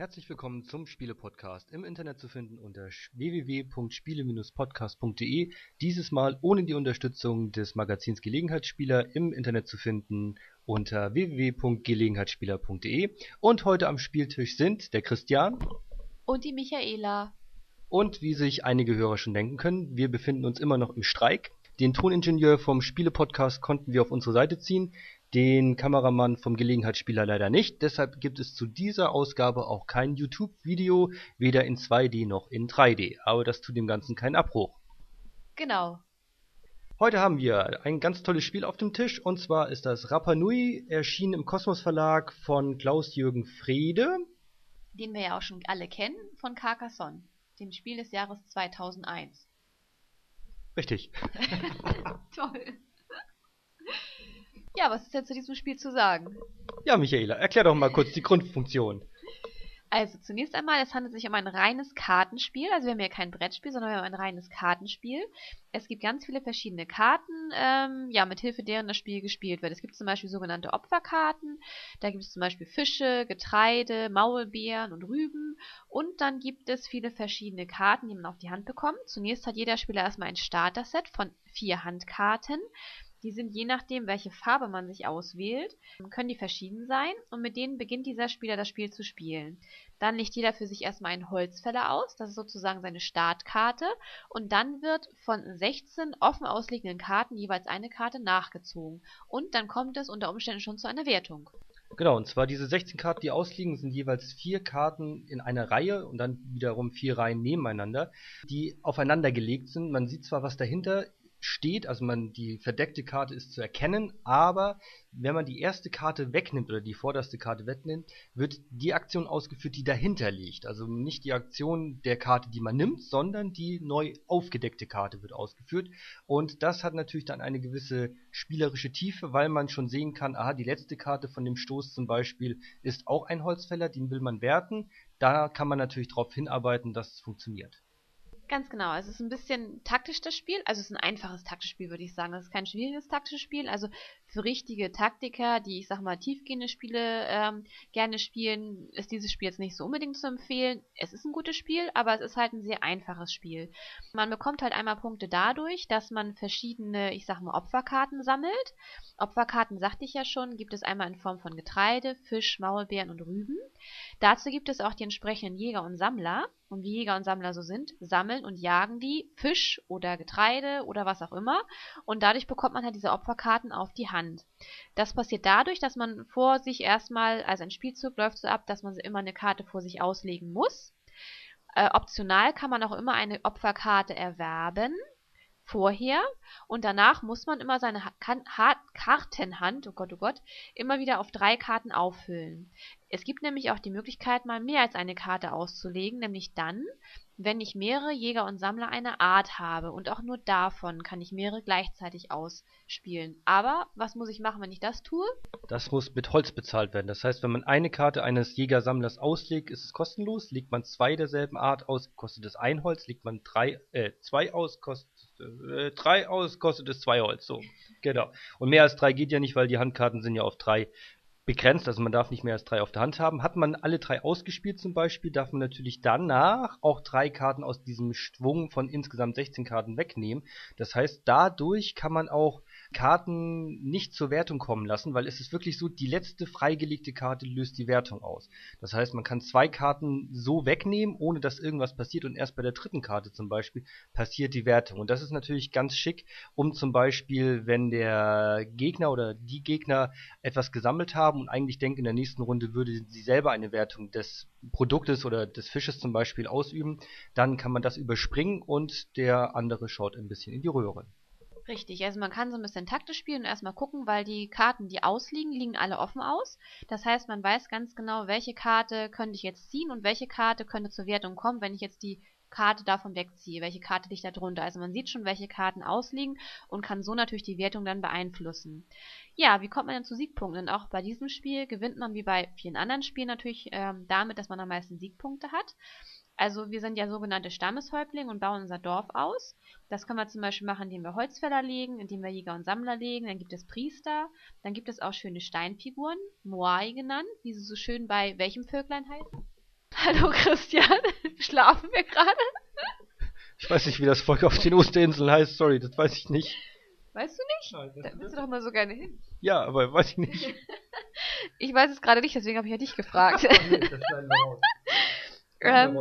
Herzlich willkommen zum Spiele-Podcast. Im Internet zu finden unter www.spiele-podcast.de. Dieses Mal ohne die Unterstützung des Magazins Gelegenheitsspieler im Internet zu finden unter www.gelegenheitsspieler.de. Und heute am Spieltisch sind der Christian Und die Michaela. und wie sich einige Hörer schon denken können, wir befinden uns immer noch im Streik. Den Toningenieur vom Spiele-Podcast konnten wir auf unsere Seite ziehen, den Kameramann vom Gelegenheitsspieler leider nicht. Deshalb gibt es zu dieser Ausgabe auch kein YouTube-Video, weder in 2D noch in 3D. Aber das tut dem Ganzen keinen Abbruch. Genau. Heute haben wir ein ganz tolles Spiel auf dem Tisch und zwar ist das Rapa Nui, erschienen im Kosmos Verlag von Klaus-Jürgen Frede. Den wir ja auch schon alle kennen von Carcassonne, dem Spiel des Jahres 2001. Richtig. Toll. Ja, was ist denn zu diesem Spiel zu sagen? Ja, Michaela, erklär doch mal kurz die Grundfunktion. Also zunächst einmal, es handelt sich um ein reines Kartenspiel. Also wir haben ja kein Brettspiel, sondern wir haben ein reines Kartenspiel. Es gibt ganz viele verschiedene Karten, ähm, ja, mit Hilfe deren das Spiel gespielt wird. Es gibt zum Beispiel sogenannte Opferkarten. Da gibt es zum Beispiel Fische, Getreide, Maulbeeren und Rüben. Und dann gibt es viele verschiedene Karten, die man auf die Hand bekommt. Zunächst hat jeder Spieler erstmal ein Starter-Set von vier Handkarten. Die sind je nachdem, welche Farbe man sich auswählt, können die verschieden sein und mit denen beginnt dieser Spieler das Spiel zu spielen. Dann legt jeder für sich erstmal einen Holzfäller aus, das ist sozusagen seine Startkarte und dann wird von 16 offen ausliegenden Karten jeweils eine Karte nachgezogen und dann kommt es unter Umständen schon zu einer Wertung. Genau, und zwar diese 16 Karten, die ausliegen, sind jeweils vier Karten in einer Reihe und dann wiederum vier Reihen nebeneinander, die aufeinander gelegt sind. Man sieht zwar, was dahinter steht, also man die verdeckte Karte ist zu erkennen, aber wenn man die erste Karte wegnimmt oder die vorderste Karte wegnimmt, wird die Aktion ausgeführt, die dahinter liegt. Also nicht die Aktion der Karte, die man nimmt, sondern die neu aufgedeckte Karte wird ausgeführt. Und das hat natürlich dann eine gewisse spielerische Tiefe, weil man schon sehen kann, aha, die letzte Karte von dem Stoß zum Beispiel ist auch ein Holzfäller, den will man werten. Da kann man natürlich darauf hinarbeiten, dass es funktioniert. Ganz genau. Es ist ein bisschen taktisch das Spiel. Also es ist ein einfaches taktisches Spiel, würde ich sagen. Es ist kein schwieriges taktisches Spiel. Also für richtige Taktiker, die, ich sag mal, tiefgehende Spiele ähm, gerne spielen, ist dieses Spiel jetzt nicht so unbedingt zu empfehlen. Es ist ein gutes Spiel, aber es ist halt ein sehr einfaches Spiel. Man bekommt halt einmal Punkte dadurch, dass man verschiedene, ich sag mal, Opferkarten sammelt. Opferkarten, sagte ich ja schon, gibt es einmal in Form von Getreide, Fisch, Maulbeeren und Rüben. Dazu gibt es auch die entsprechenden Jäger und Sammler. Und wie Jäger und Sammler so sind, sammeln und jagen die Fisch oder Getreide oder was auch immer. Und dadurch bekommt man halt diese Opferkarten auf die Hand. Das passiert dadurch, dass man vor sich erstmal, also ein Spielzug läuft so ab, dass man immer eine Karte vor sich auslegen muss. Äh, optional kann man auch immer eine Opferkarte erwerben vorher und danach muss man immer seine ha Kartenhand, oh Gott, oh Gott, immer wieder auf drei Karten auffüllen. Es gibt nämlich auch die Möglichkeit, mal mehr als eine Karte auszulegen, nämlich dann, wenn ich mehrere Jäger und Sammler einer Art habe und auch nur davon kann ich mehrere gleichzeitig ausspielen. Aber was muss ich machen, wenn ich das tue? Das muss mit Holz bezahlt werden. Das heißt, wenn man eine Karte eines Jägersammlers auslegt, ist es kostenlos. Legt man zwei derselben Art aus, kostet es ein Holz. Legt man drei, äh, zwei aus, kostet äh, drei aus, kostet es zwei Holz. So, genau. Und mehr als drei geht ja nicht, weil die Handkarten sind ja auf drei begrenzt, also man darf nicht mehr als drei auf der Hand haben. Hat man alle drei ausgespielt zum Beispiel, darf man natürlich danach auch drei Karten aus diesem Schwung von insgesamt 16 Karten wegnehmen. Das heißt, dadurch kann man auch Karten nicht zur Wertung kommen lassen, weil es ist wirklich so, die letzte freigelegte Karte löst die Wertung aus. Das heißt, man kann zwei Karten so wegnehmen, ohne dass irgendwas passiert und erst bei der dritten Karte zum Beispiel passiert die Wertung. Und das ist natürlich ganz schick, um zum Beispiel, wenn der Gegner oder die Gegner etwas gesammelt haben und eigentlich denken, in der nächsten Runde würde sie selber eine Wertung des Produktes oder des Fisches zum Beispiel ausüben, dann kann man das überspringen und der andere schaut ein bisschen in die Röhre. Richtig, also man kann so ein bisschen taktisch spielen und erstmal gucken, weil die Karten, die ausliegen, liegen alle offen aus. Das heißt, man weiß ganz genau, welche Karte könnte ich jetzt ziehen und welche Karte könnte zur Wertung kommen, wenn ich jetzt die Karte davon wegziehe, welche Karte liegt da drunter. Also man sieht schon, welche Karten ausliegen und kann so natürlich die Wertung dann beeinflussen. Ja, wie kommt man denn zu Siegpunkten? Und auch bei diesem Spiel gewinnt man wie bei vielen anderen Spielen natürlich ähm, damit, dass man am meisten Siegpunkte hat. Also wir sind ja sogenannte Stammeshäuptlinge und bauen unser Dorf aus. Das können wir zum Beispiel machen, indem wir Holzfäller legen, indem wir Jäger und Sammler legen. Dann gibt es Priester. Dann gibt es auch schöne Steinfiguren, Moai genannt, wie sie so schön bei welchem Völklein heißen. Hallo Christian, schlafen wir gerade? Ich weiß nicht, wie das Volk auf den Osterinseln heißt. Sorry, das weiß ich nicht. Weißt du nicht? Nein, da willst du doch mal so gerne hin. Ja, aber weiß ich nicht. ich weiß es gerade nicht, deswegen habe ich ja dich gefragt. Ach, nee, das ähm,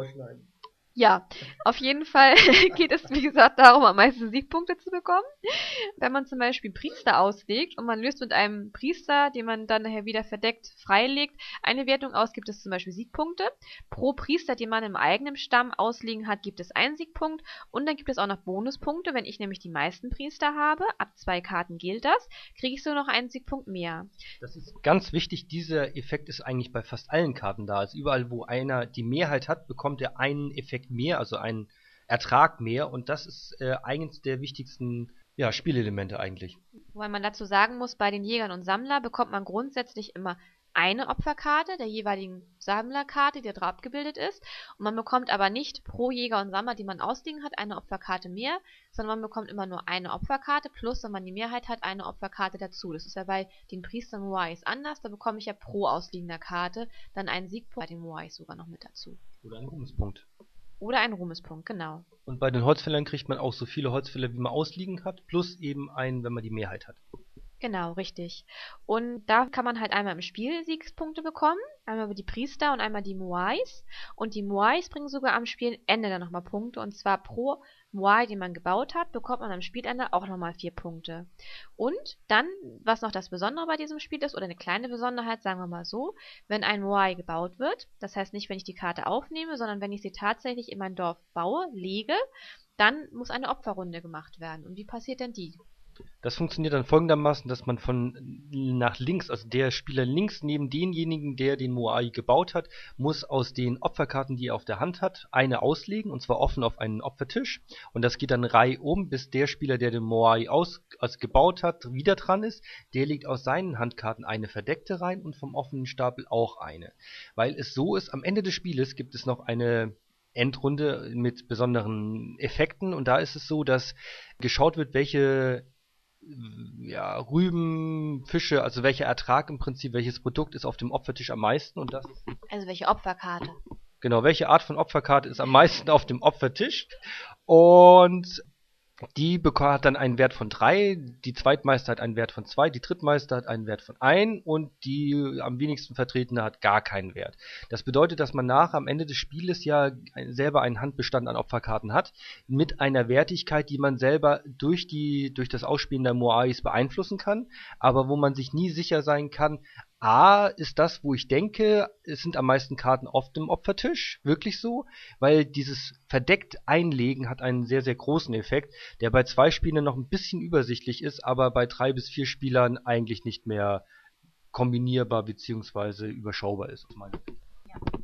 ja, auf jeden Fall geht es, wie gesagt, darum, am meisten Siegpunkte zu bekommen. Wenn man zum Beispiel Priester auslegt und man löst mit einem Priester, den man dann nachher wieder verdeckt freilegt, eine Wertung aus, gibt es zum Beispiel Siegpunkte. Pro Priester, den man im eigenen Stamm auslegen hat, gibt es einen Siegpunkt. Und dann gibt es auch noch Bonuspunkte. Wenn ich nämlich die meisten Priester habe, ab zwei Karten gilt das, kriege ich so noch einen Siegpunkt mehr. Das ist ganz wichtig. Dieser Effekt ist eigentlich bei fast allen Karten da. Also überall, wo einer die Mehrheit hat, bekommt er einen Effekt mehr, also einen Ertrag mehr. Und das ist äh, eines der wichtigsten ja, Spielelemente eigentlich. Wobei man dazu sagen muss, bei den Jägern und Sammlern bekommt man grundsätzlich immer eine Opferkarte der jeweiligen Sammlerkarte, die da abgebildet ist. Und man bekommt aber nicht pro Jäger und Sammler, die man ausliegen hat, eine Opferkarte mehr, sondern man bekommt immer nur eine Opferkarte plus, wenn man die Mehrheit hat, eine Opferkarte dazu. Das ist ja bei den Priestern Moais anders. Da bekomme ich ja pro ausliegender Karte dann einen Siegpunkt bei den Moais sogar noch mit dazu. Oder einen Ruhmespunkt. Oder ein Ruhmespunkt, genau. Und bei den Holzfällern kriegt man auch so viele Holzfäller, wie man ausliegen hat, plus eben einen, wenn man die Mehrheit hat. Genau, richtig. Und da kann man halt einmal im Spiel Siegspunkte bekommen, einmal über die Priester und einmal die Moais. Und die Moais bringen sogar am Spielende dann nochmal Punkte. Und zwar pro Moai, den man gebaut hat, bekommt man am Spielende auch nochmal vier Punkte. Und dann, was noch das Besondere bei diesem Spiel ist, oder eine kleine Besonderheit, sagen wir mal so, wenn ein Moai gebaut wird, das heißt nicht, wenn ich die Karte aufnehme, sondern wenn ich sie tatsächlich in mein Dorf baue, lege, dann muss eine Opferrunde gemacht werden. Und wie passiert denn die? Das funktioniert dann folgendermaßen, dass man von nach links, also der Spieler links neben denjenigen, der den Moai gebaut hat, muss aus den Opferkarten, die er auf der Hand hat, eine auslegen, und zwar offen auf einen Opfertisch. Und das geht dann reihum, bis der Spieler, der den Moai aus, also gebaut hat, wieder dran ist. Der legt aus seinen Handkarten eine verdeckte rein und vom offenen Stapel auch eine. Weil es so ist, am Ende des Spieles gibt es noch eine Endrunde mit besonderen Effekten und da ist es so, dass geschaut wird, welche ja, Rüben, Fische, also welcher Ertrag im Prinzip, welches Produkt ist auf dem Opfertisch am meisten und das ist Also welche Opferkarte? Genau, welche Art von Opferkarte ist am meisten auf dem Opfertisch und die hat dann einen Wert von 3, die Zweitmeister hat einen Wert von 2, die Drittmeister hat einen Wert von 1 und die am wenigsten vertretene hat gar keinen Wert. Das bedeutet, dass man nach am Ende des Spieles ja selber einen Handbestand an Opferkarten hat, mit einer Wertigkeit, die man selber durch, die, durch das Ausspielen der Moais beeinflussen kann, aber wo man sich nie sicher sein kann, A ist das, wo ich denke, es sind am meisten Karten auf dem Opfertisch, wirklich so, weil dieses verdeckt Einlegen hat einen sehr, sehr großen Effekt, der bei zwei Spielern noch ein bisschen übersichtlich ist, aber bei drei bis vier Spielern eigentlich nicht mehr kombinierbar bzw. überschaubar ist. Aus meiner.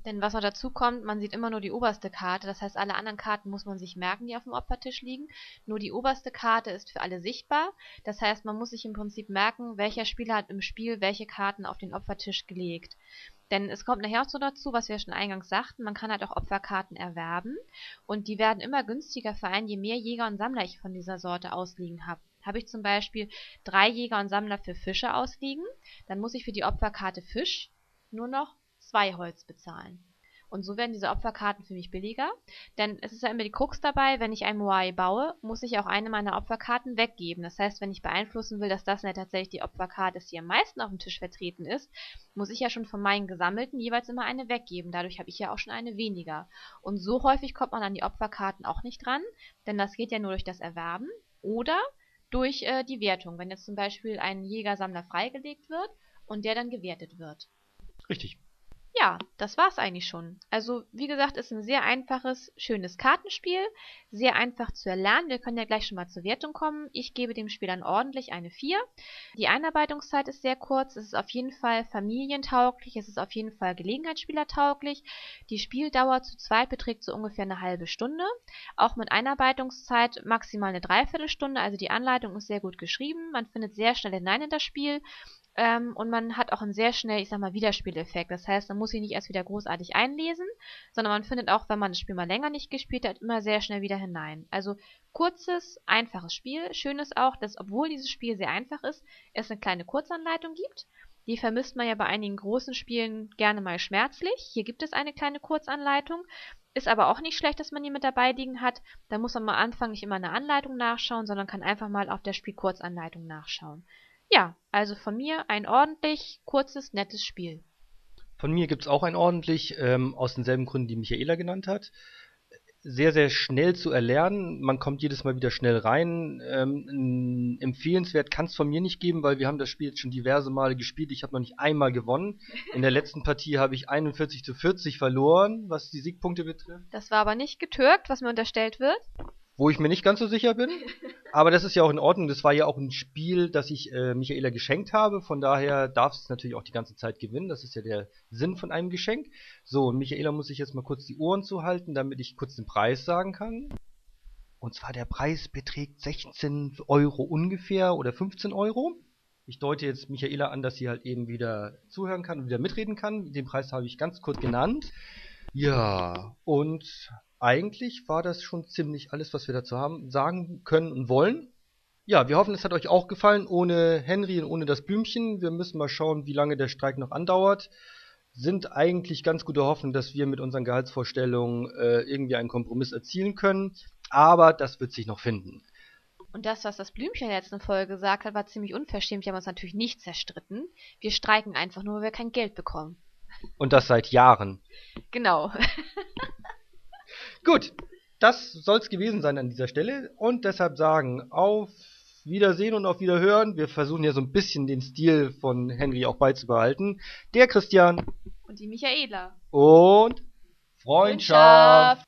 Denn was noch dazu kommt, man sieht immer nur die oberste Karte, das heißt, alle anderen Karten muss man sich merken, die auf dem Opfertisch liegen. Nur die oberste Karte ist für alle sichtbar. Das heißt, man muss sich im Prinzip merken, welcher Spieler hat im Spiel welche Karten auf den Opfertisch gelegt. Denn es kommt nachher auch so dazu, was wir schon eingangs sagten, man kann halt auch Opferkarten erwerben und die werden immer günstiger für einen, je mehr Jäger und Sammler ich von dieser Sorte ausliegen habe. Habe ich zum Beispiel drei Jäger und Sammler für Fische ausliegen, dann muss ich für die Opferkarte Fisch nur noch zwei Holz bezahlen. Und so werden diese Opferkarten für mich billiger, denn es ist ja immer die Krux dabei, wenn ich ein Moai baue, muss ich auch eine meiner Opferkarten weggeben. Das heißt, wenn ich beeinflussen will, dass das ja tatsächlich die Opferkarte ist, die am meisten auf dem Tisch vertreten ist, muss ich ja schon von meinen gesammelten jeweils immer eine weggeben. Dadurch habe ich ja auch schon eine weniger. Und so häufig kommt man an die Opferkarten auch nicht ran, denn das geht ja nur durch das Erwerben oder durch äh, die Wertung, wenn jetzt zum Beispiel ein Jägersammler freigelegt wird und der dann gewertet wird. Richtig. Ja, das war's eigentlich schon. Also, wie gesagt, ist ein sehr einfaches, schönes Kartenspiel, sehr einfach zu erlernen. Wir können ja gleich schon mal zur Wertung kommen. Ich gebe dem Spiel dann ordentlich eine 4. Die Einarbeitungszeit ist sehr kurz. Es ist auf jeden Fall familientauglich. Es ist auf jeden Fall gelegenheitsspielertauglich. Die Spieldauer zu zweit beträgt so ungefähr eine halbe Stunde. Auch mit Einarbeitungszeit maximal eine Dreiviertelstunde. Also die Anleitung ist sehr gut geschrieben. Man findet sehr schnell hinein in das Spiel ähm, und man hat auch einen sehr schnell, ich sag mal, Wiederspieleffekt. Das heißt, man muss sich nicht erst wieder großartig einlesen, sondern man findet auch, wenn man das Spiel mal länger nicht gespielt hat, immer sehr schnell wieder hinein. Also kurzes, einfaches Spiel. Schön ist auch, dass obwohl dieses Spiel sehr einfach ist, es eine kleine Kurzanleitung gibt. Die vermisst man ja bei einigen großen Spielen gerne mal schmerzlich. Hier gibt es eine kleine Kurzanleitung. Ist aber auch nicht schlecht, dass man die mit dabei liegen hat. Da muss man am Anfang nicht immer eine Anleitung nachschauen, sondern kann einfach mal auf der Spielkurzanleitung nachschauen. Ja, also von mir ein ordentlich, kurzes, nettes Spiel. Von mir gibt es auch ein ordentlich, ähm, aus denselben Gründen, die Michaela genannt hat. Sehr, sehr schnell zu erlernen. Man kommt jedes Mal wieder schnell rein. Ähm, empfehlenswert kann es von mir nicht geben, weil wir haben das Spiel jetzt schon diverse Male gespielt. Ich habe noch nicht einmal gewonnen. In der letzten Partie habe ich 41 zu 40 verloren, was die Siegpunkte betrifft. Das war aber nicht getürkt, was mir unterstellt wird wo ich mir nicht ganz so sicher bin. Aber das ist ja auch in Ordnung. Das war ja auch ein Spiel, das ich äh, Michaela geschenkt habe. Von daher darf es natürlich auch die ganze Zeit gewinnen. Das ist ja der Sinn von einem Geschenk. So, und Michaela muss ich jetzt mal kurz die Ohren zuhalten, damit ich kurz den Preis sagen kann. Und zwar der Preis beträgt 16 Euro ungefähr oder 15 Euro. Ich deute jetzt Michaela an, dass sie halt eben wieder zuhören kann und wieder mitreden kann. Den Preis habe ich ganz kurz genannt. Ja, und eigentlich war das schon ziemlich alles, was wir dazu haben, sagen können und wollen. Ja, wir hoffen, es hat euch auch gefallen, ohne Henry und ohne das Blümchen. Wir müssen mal schauen, wie lange der Streik noch andauert. Sind eigentlich ganz gute Hoffnung, dass wir mit unseren Gehaltsvorstellungen äh, irgendwie einen Kompromiss erzielen können. Aber das wird sich noch finden. Und das, was das Blümchen in der letzten Folge gesagt hat, war ziemlich unverschämt. Wir haben uns natürlich nicht zerstritten. Wir streiken einfach nur, weil wir kein Geld bekommen. Und das seit Jahren. Genau. Gut, das soll's gewesen sein an dieser Stelle und deshalb sagen auf Wiedersehen und auf Wiederhören. Wir versuchen ja so ein bisschen den Stil von Henry auch beizubehalten. Der Christian und die Michaela und Freundschaft. Freundschaft.